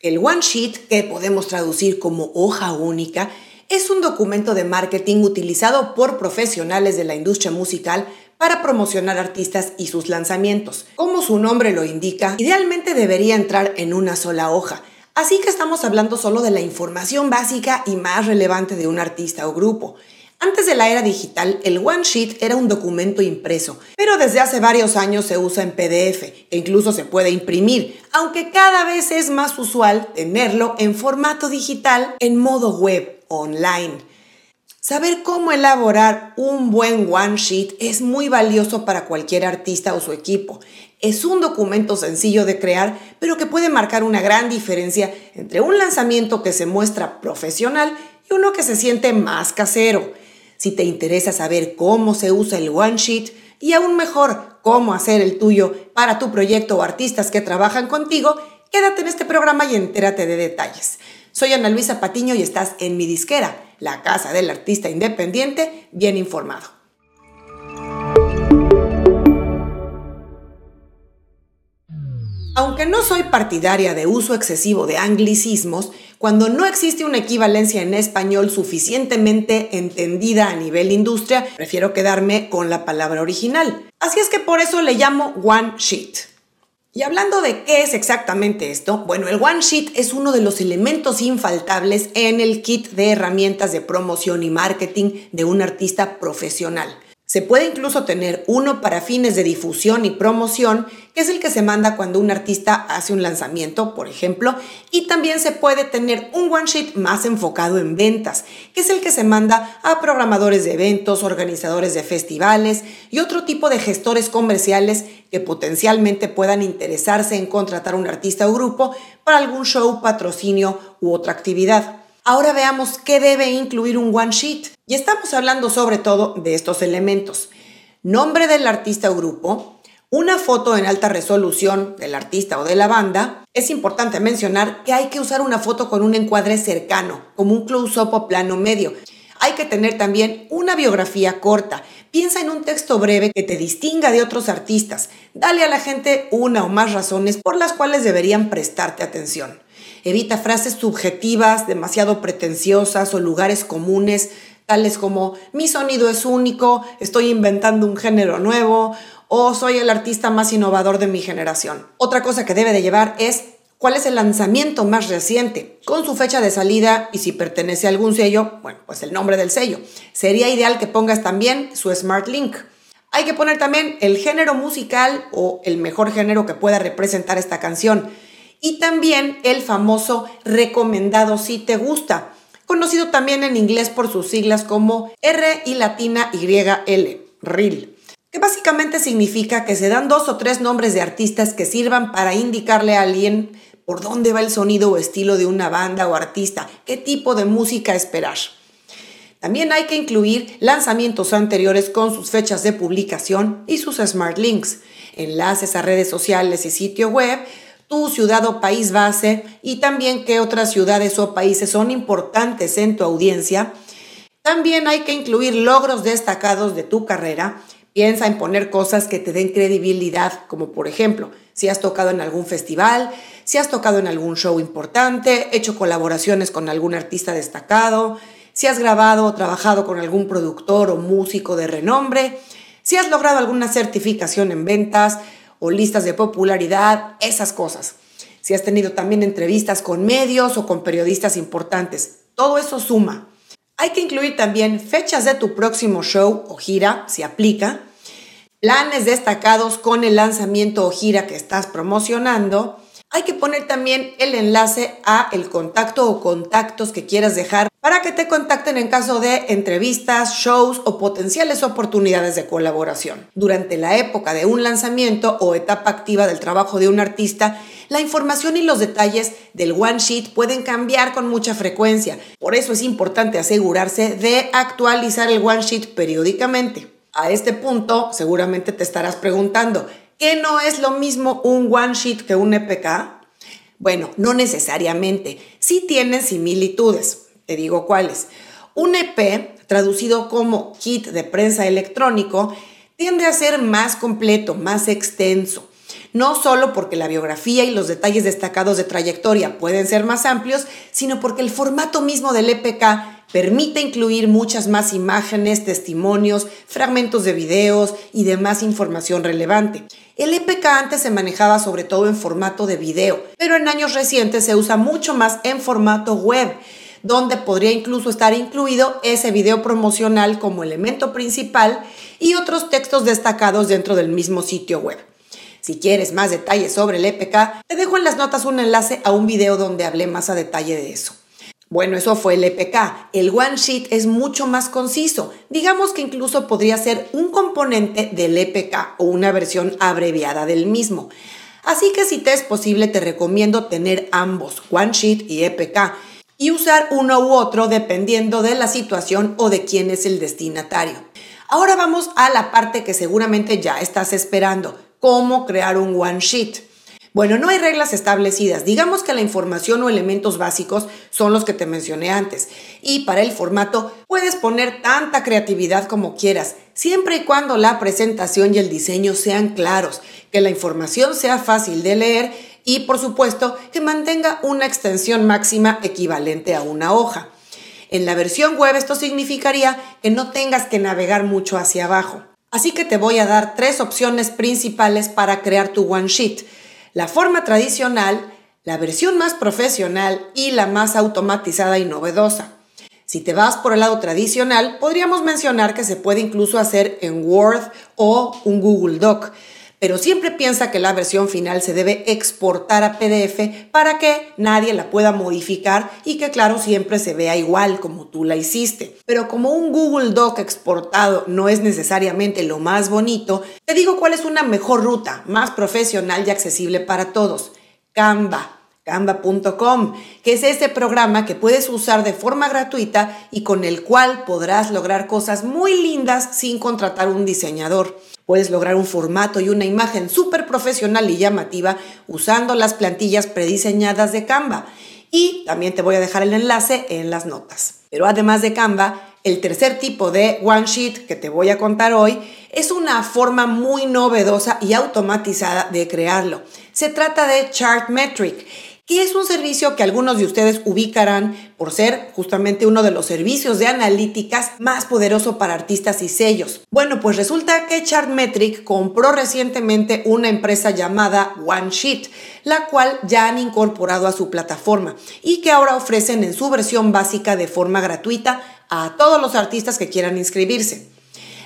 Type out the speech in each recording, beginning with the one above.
El one sheet, que podemos traducir como hoja única, es un documento de marketing utilizado por profesionales de la industria musical para promocionar artistas y sus lanzamientos. Como su nombre lo indica, idealmente debería entrar en una sola hoja, así que estamos hablando solo de la información básica y más relevante de un artista o grupo. Antes de la era digital, el One Sheet era un documento impreso, pero desde hace varios años se usa en PDF e incluso se puede imprimir, aunque cada vez es más usual tenerlo en formato digital en modo web, online. Saber cómo elaborar un buen one sheet es muy valioso para cualquier artista o su equipo. Es un documento sencillo de crear, pero que puede marcar una gran diferencia entre un lanzamiento que se muestra profesional y uno que se siente más casero. Si te interesa saber cómo se usa el one sheet y aún mejor cómo hacer el tuyo para tu proyecto o artistas que trabajan contigo, quédate en este programa y entérate de detalles. Soy Ana Luisa Patiño y estás en mi disquera, la casa del artista independiente bien informado. Aunque no soy partidaria de uso excesivo de anglicismos, cuando no existe una equivalencia en español suficientemente entendida a nivel industria, prefiero quedarme con la palabra original. Así es que por eso le llamo One Sheet. Y hablando de qué es exactamente esto, bueno, el One Sheet es uno de los elementos infaltables en el kit de herramientas de promoción y marketing de un artista profesional. Se puede incluso tener uno para fines de difusión y promoción, que es el que se manda cuando un artista hace un lanzamiento, por ejemplo, y también se puede tener un one sheet más enfocado en ventas, que es el que se manda a programadores de eventos, organizadores de festivales y otro tipo de gestores comerciales que potencialmente puedan interesarse en contratar un artista o grupo para algún show, patrocinio u otra actividad. Ahora veamos qué debe incluir un one sheet. Y estamos hablando sobre todo de estos elementos. Nombre del artista o grupo, una foto en alta resolución del artista o de la banda. Es importante mencionar que hay que usar una foto con un encuadre cercano, como un close-up o plano medio. Hay que tener también una biografía corta. Piensa en un texto breve que te distinga de otros artistas. Dale a la gente una o más razones por las cuales deberían prestarte atención. Evita frases subjetivas, demasiado pretenciosas o lugares comunes, tales como mi sonido es único, estoy inventando un género nuevo o soy el artista más innovador de mi generación. Otra cosa que debe de llevar es cuál es el lanzamiento más reciente, con su fecha de salida y si pertenece a algún sello, bueno, pues el nombre del sello. Sería ideal que pongas también su Smart Link. Hay que poner también el género musical o el mejor género que pueda representar esta canción y también el famoso recomendado si te gusta, conocido también en inglés por sus siglas como R y latina YL, RIL, que básicamente significa que se dan dos o tres nombres de artistas que sirvan para indicarle a alguien por dónde va el sonido o estilo de una banda o artista, qué tipo de música esperar. También hay que incluir lanzamientos anteriores con sus fechas de publicación y sus smart links, enlaces a redes sociales y sitio web, tu ciudad o país base y también qué otras ciudades o países son importantes en tu audiencia. También hay que incluir logros destacados de tu carrera. Piensa en poner cosas que te den credibilidad, como por ejemplo, si has tocado en algún festival, si has tocado en algún show importante, hecho colaboraciones con algún artista destacado, si has grabado o trabajado con algún productor o músico de renombre, si has logrado alguna certificación en ventas, o listas de popularidad, esas cosas. Si has tenido también entrevistas con medios o con periodistas importantes, todo eso suma. Hay que incluir también fechas de tu próximo show o gira, si aplica, planes destacados con el lanzamiento o gira que estás promocionando, hay que poner también el enlace a el contacto o contactos que quieras dejar para que te contacten en caso de entrevistas, shows o potenciales oportunidades de colaboración. Durante la época de un lanzamiento o etapa activa del trabajo de un artista, la información y los detalles del one sheet pueden cambiar con mucha frecuencia. Por eso es importante asegurarse de actualizar el one sheet periódicamente. A este punto, seguramente te estarás preguntando, ¿Qué no es lo mismo un one sheet que un EPK? Bueno, no necesariamente. Sí tienen similitudes. Te digo cuáles. Un EP, traducido como kit de prensa electrónico, tiende a ser más completo, más extenso. No solo porque la biografía y los detalles destacados de trayectoria pueden ser más amplios, sino porque el formato mismo del EPK permite incluir muchas más imágenes, testimonios, fragmentos de videos y demás información relevante. El EPK antes se manejaba sobre todo en formato de video, pero en años recientes se usa mucho más en formato web donde podría incluso estar incluido ese video promocional como elemento principal y otros textos destacados dentro del mismo sitio web. Si quieres más detalles sobre el EPK, te dejo en las notas un enlace a un video donde hablé más a detalle de eso. Bueno, eso fue el EPK. El One Sheet es mucho más conciso. Digamos que incluso podría ser un componente del EPK o una versión abreviada del mismo. Así que si te es posible, te recomiendo tener ambos, One Sheet y EPK, y usar uno u otro dependiendo de la situación o de quién es el destinatario. Ahora vamos a la parte que seguramente ya estás esperando, cómo crear un One Sheet. Bueno, no hay reglas establecidas. Digamos que la información o elementos básicos son los que te mencioné antes. Y para el formato puedes poner tanta creatividad como quieras, siempre y cuando la presentación y el diseño sean claros, que la información sea fácil de leer y por supuesto que mantenga una extensión máxima equivalente a una hoja. En la versión web esto significaría que no tengas que navegar mucho hacia abajo. Así que te voy a dar tres opciones principales para crear tu one sheet la forma tradicional, la versión más profesional y la más automatizada y novedosa. Si te vas por el lado tradicional, podríamos mencionar que se puede incluso hacer en Word o un Google Doc, pero siempre piensa que la versión final se debe exportar a PDF para que nadie la pueda modificar y que claro siempre se vea igual como tú la hiciste. Pero como un Google Doc exportado no es necesariamente lo más bonito, te digo cuál es una mejor ruta, más profesional y accesible para todos. Canva. Canva.com, que es ese programa que puedes usar de forma gratuita y con el cual podrás lograr cosas muy lindas sin contratar un diseñador. Puedes lograr un formato y una imagen súper profesional y llamativa usando las plantillas prediseñadas de Canva. Y también te voy a dejar el enlace en las notas. Pero además de Canva, el tercer tipo de One Sheet que te voy a contar hoy es una forma muy novedosa y automatizada de crearlo. Se trata de Chartmetric que es un servicio que algunos de ustedes ubicarán por ser justamente uno de los servicios de analíticas más poderoso para artistas y sellos. Bueno, pues resulta que Chartmetric compró recientemente una empresa llamada OneSheet, la cual ya han incorporado a su plataforma y que ahora ofrecen en su versión básica de forma gratuita a todos los artistas que quieran inscribirse.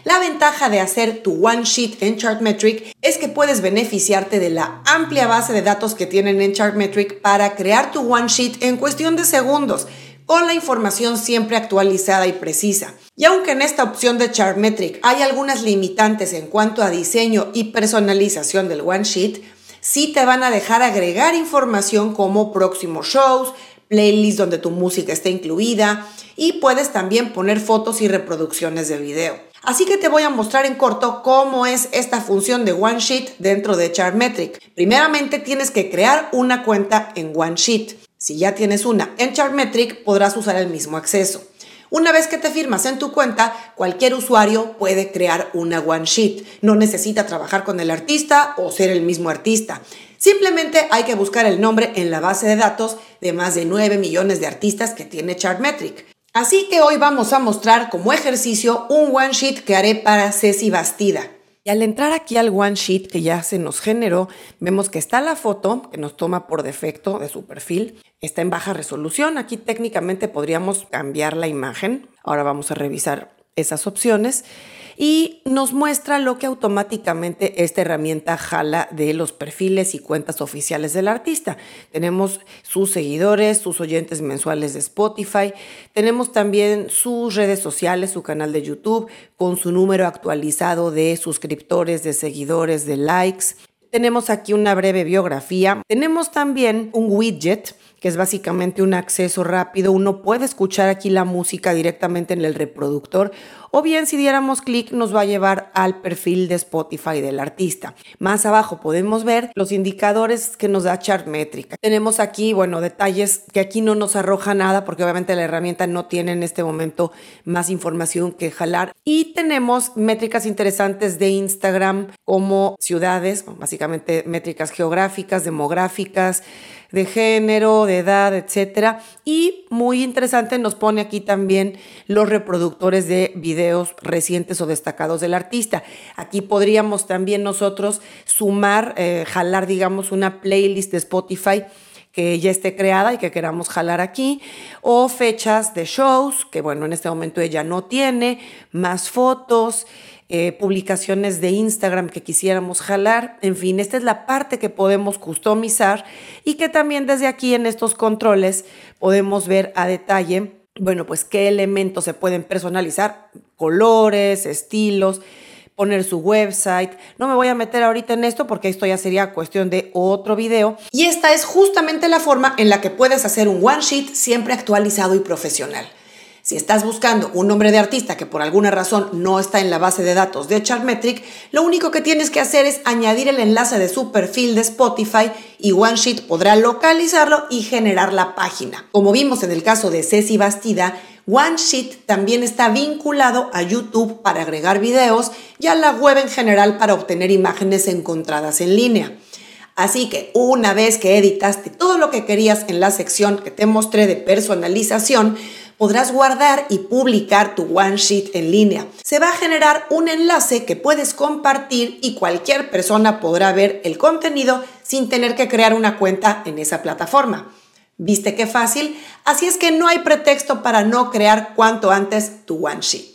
La ventaja de hacer tu One Sheet en Chartmetric es que puedes beneficiarte de la amplia base de datos que tienen en Chartmetric para crear tu One Sheet en cuestión de segundos, con la información siempre actualizada y precisa. Y aunque en esta opción de Chartmetric hay algunas limitantes en cuanto a diseño y personalización del One Sheet, sí te van a dejar agregar información como próximos shows, playlists donde tu música esté incluida y puedes también poner fotos y reproducciones de video. Así que te voy a mostrar en corto cómo es esta función de OneSheet dentro de Chartmetric. Primeramente tienes que crear una cuenta en OneSheet. Si ya tienes una en Chartmetric podrás usar el mismo acceso. Una vez que te firmas en tu cuenta, cualquier usuario puede crear una OneSheet. No necesita trabajar con el artista o ser el mismo artista. Simplemente hay que buscar el nombre en la base de datos de más de 9 millones de artistas que tiene Chartmetric. Así que hoy vamos a mostrar como ejercicio un one sheet que haré para Ceci Bastida. Y al entrar aquí al one sheet que ya se nos generó, vemos que está la foto que nos toma por defecto de su perfil. Está en baja resolución. Aquí técnicamente podríamos cambiar la imagen. Ahora vamos a revisar esas opciones y nos muestra lo que automáticamente esta herramienta jala de los perfiles y cuentas oficiales del artista. Tenemos sus seguidores, sus oyentes mensuales de Spotify, tenemos también sus redes sociales, su canal de YouTube con su número actualizado de suscriptores, de seguidores, de likes. Tenemos aquí una breve biografía. Tenemos también un widget que es básicamente un acceso rápido. Uno puede escuchar aquí la música directamente en el reproductor o bien si diéramos clic nos va a llevar al perfil de Spotify del artista. Más abajo podemos ver los indicadores que nos da Chartmetric. Tenemos aquí, bueno, detalles que aquí no nos arroja nada porque obviamente la herramienta no tiene en este momento más información que jalar. Y tenemos métricas interesantes de Instagram como ciudades, básicamente métricas geográficas, demográficas, de género, de edad, etcétera. Y muy interesante nos pone aquí también los reproductores de videos recientes o destacados del artista. Aquí podríamos también nosotros sumar, eh, jalar, digamos, una playlist de Spotify que ya esté creada y que queramos jalar aquí, o fechas de shows, que bueno, en este momento ella no tiene, más fotos, eh, publicaciones de Instagram que quisiéramos jalar. En fin, esta es la parte que podemos customizar y que también desde aquí en estos controles podemos ver a detalle, bueno, pues qué elementos se pueden personalizar, colores, estilos poner su website. No me voy a meter ahorita en esto porque esto ya sería cuestión de otro video. Y esta es justamente la forma en la que puedes hacer un one sheet siempre actualizado y profesional. Si estás buscando un nombre de artista que por alguna razón no está en la base de datos de Chartmetric, lo único que tienes que hacer es añadir el enlace de su perfil de Spotify y OneSheet podrá localizarlo y generar la página. Como vimos en el caso de Ceci Bastida, OneSheet también está vinculado a YouTube para agregar videos y a la web en general para obtener imágenes encontradas en línea. Así que una vez que editaste todo lo que querías en la sección que te mostré de personalización, podrás guardar y publicar tu OneSheet en línea. Se va a generar un enlace que puedes compartir y cualquier persona podrá ver el contenido sin tener que crear una cuenta en esa plataforma. ¿Viste qué fácil? Así es que no hay pretexto para no crear cuanto antes tu OneSheet.